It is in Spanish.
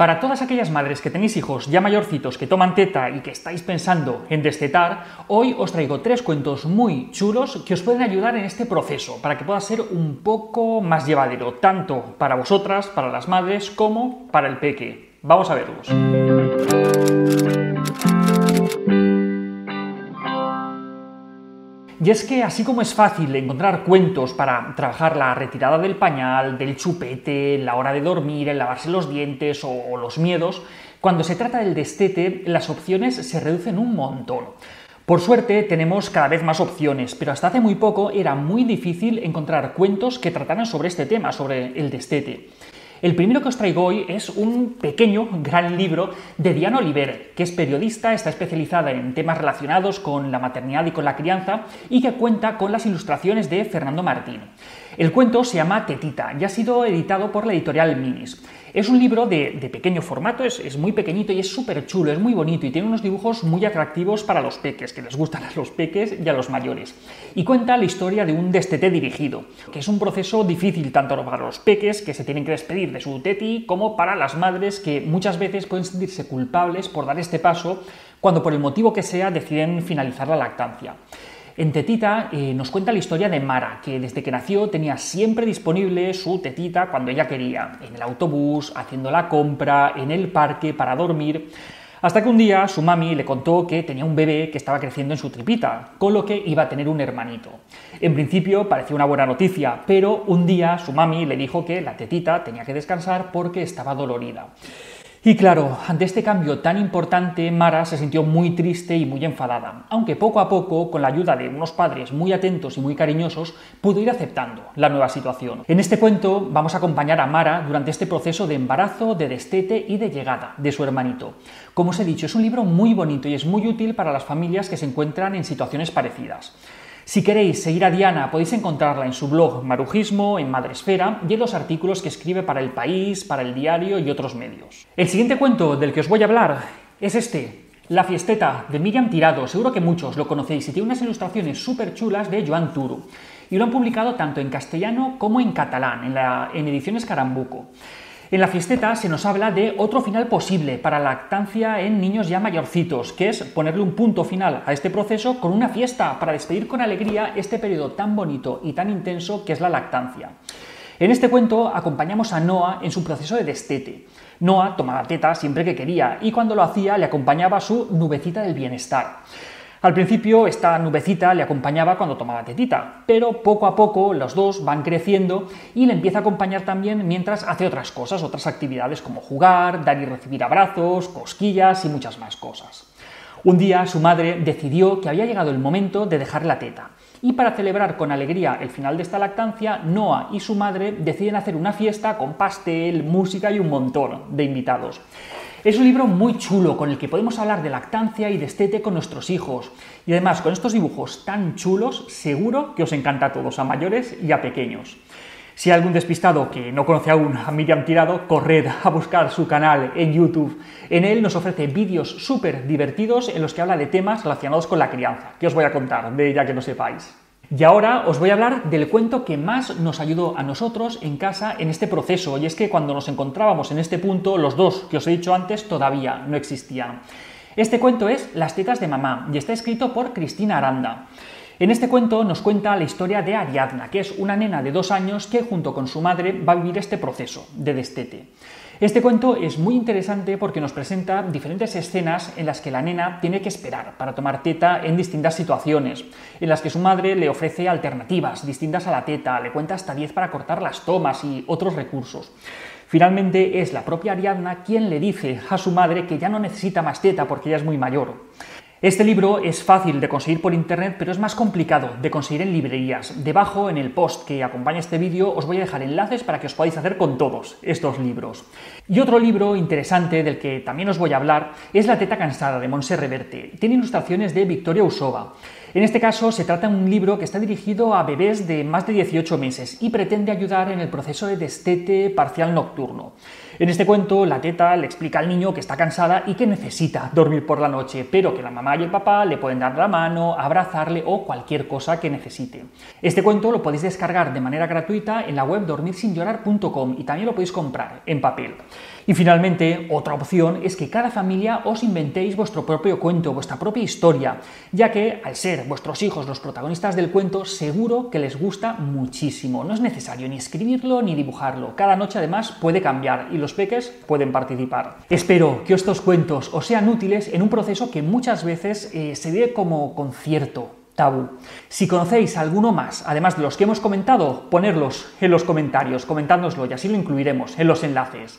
Para todas aquellas madres que tenéis hijos ya mayorcitos que toman teta y que estáis pensando en destetar, hoy os traigo tres cuentos muy chulos que os pueden ayudar en este proceso para que pueda ser un poco más llevadero, tanto para vosotras, para las madres, como para el peque. Vamos a verlos. Y es que así como es fácil encontrar cuentos para trabajar la retirada del pañal, del chupete, la hora de dormir, el lavarse los dientes o, los miedos, cuando se trata del destete las opciones se reducen un montón. Por suerte tenemos cada vez más opciones, pero hasta hace muy poco era muy difícil encontrar cuentos que trataran sobre este tema, sobre el destete. El primero que os traigo hoy es un pequeño, gran libro de Diana Oliver, que es periodista, está especializada en temas relacionados con la maternidad y con la crianza y que cuenta con las ilustraciones de Fernando Martín. El cuento se llama Tetita y ha sido editado por la editorial Minis. Es un libro de, pequeño formato, es, muy pequeñito y es súper chulo, es muy bonito y tiene unos dibujos muy atractivos para los peques, que les gustan a los peques y a los mayores. Y cuenta la historia de un destete dirigido, que es un proceso difícil tanto para los peques, que se tienen que despedir de su teti, como para las madres, que muchas veces pueden sentirse culpables por dar este paso cuando por el motivo que sea deciden finalizar la lactancia. En Tetita eh, nos cuenta la historia de Mara, que desde que nació tenía siempre disponible su tetita cuando ella quería, en el autobús, haciendo la compra, en el parque, para dormir. Hasta que un día su mami le contó que tenía un bebé que estaba creciendo en su tripita, con lo que iba a tener un hermanito. En principio parecía una buena noticia, pero un día su mami le dijo que la tetita tenía que descansar porque estaba dolorida. Y claro, ante este cambio tan importante, Mara se sintió muy triste y muy enfadada, aunque poco a poco, con la ayuda de unos padres muy atentos y muy cariñosos, pudo ir aceptando la nueva situación. En este cuento vamos a acompañar a Mara durante este proceso de embarazo, de destete y de llegada de su hermanito. Como os he dicho, es un libro muy bonito y es muy útil para las familias que se encuentran en situaciones parecidas. Si queréis seguir a Diana, podéis encontrarla en su blog Marujismo, en Madresfera, y en los artículos que escribe para El País, para El Diario y otros medios. El siguiente cuento del que os voy a hablar es este, La fiesteta, de Miriam Tirado. Seguro que muchos lo conocéis y tiene unas ilustraciones súper chulas de Joan Turu. Y lo han publicado tanto en castellano como en catalán, en, ediciones Carambuco. En la fiesteta se nos habla de otro final posible para la lactancia en niños ya mayorcitos, que es ponerle un punto final a este proceso con una fiesta para despedir con alegría este periodo tan bonito y tan intenso que es la lactancia. En este cuento acompañamos a Noah en su proceso de destete. Noah tomaba teta siempre que quería y cuando lo hacía le acompañaba su nubecita del bienestar. Al principio esta nubecita le acompañaba cuando tomaba tetita, pero poco a poco los dos van creciendo y le empieza a acompañar también mientras hace otras cosas, otras actividades como jugar, dar y recibir abrazos, cosquillas y muchas más cosas. Un día su madre decidió que había llegado el momento de dejar la teta. Y para celebrar con alegría el final de esta lactancia, Noah y su madre deciden hacer una fiesta con pastel, música y un montón de invitados. Es un libro muy chulo con el que podemos hablar de lactancia y de estete con nuestros hijos. Y además, con estos dibujos tan chulos, seguro que os encanta a todos, a mayores y a pequeños. Si hay algún despistado que no conoce aún a Miriam Tirado, corred a buscar su canal en YouTube. En él nos ofrece vídeos súper divertidos en los que habla de temas relacionados con la crianza, que os voy a contar de ella que no sepáis. Y ahora os voy a hablar del cuento que más nos ayudó a nosotros en casa en este proceso, y es que cuando nos encontrábamos en este punto, los dos que os he dicho antes todavía no existían. Este cuento es Las tetas de mamá y está escrito por Cristina Aranda. En este cuento nos cuenta la historia de Ariadna, que es una nena de dos años que junto con su madre va a vivir este proceso de destete. Este cuento es muy interesante porque nos presenta diferentes escenas en las que la nena tiene que esperar para tomar teta en distintas situaciones, en las que su madre le ofrece alternativas distintas a la teta, le cuenta hasta 10 para cortar las tomas y otros recursos. Finalmente es la propia Ariadna quien le dice a su madre que ya no necesita más teta porque ya es muy mayor. Este libro es fácil de conseguir por internet, pero es más complicado de conseguir en librerías. Debajo, en el post que acompaña este vídeo, os voy a dejar enlaces para que os podáis hacer con todos estos libros. Y otro libro interesante del que también os voy a hablar es La teta cansada de Montse Reverte. Tiene ilustraciones de Victoria Usova. En este caso se trata de un libro que está dirigido a bebés de más de 18 meses y pretende ayudar en el proceso de destete parcial nocturno. En este cuento, la teta le explica al niño que está cansada y que necesita dormir por la noche, pero que la mamá y el papá le pueden dar la mano, abrazarle o cualquier cosa que necesite. Este cuento lo podéis descargar de manera gratuita en la web dormirsinllorar.com y también lo podéis comprar en papel. Y finalmente, otra opción es que cada familia os inventéis vuestro propio cuento, vuestra propia historia, ya que al ser vuestros hijos los protagonistas del cuento, seguro que les gusta muchísimo. No es necesario ni escribirlo ni dibujarlo. Cada noche además puede cambiar y los peques pueden participar. Espero que estos cuentos os sean útiles en un proceso que muchas veces eh, se ve como concierto, tabú. Si conocéis alguno más, además de los que hemos comentado, ponedlos en los comentarios, comentádnoslo y así lo incluiremos en los enlaces.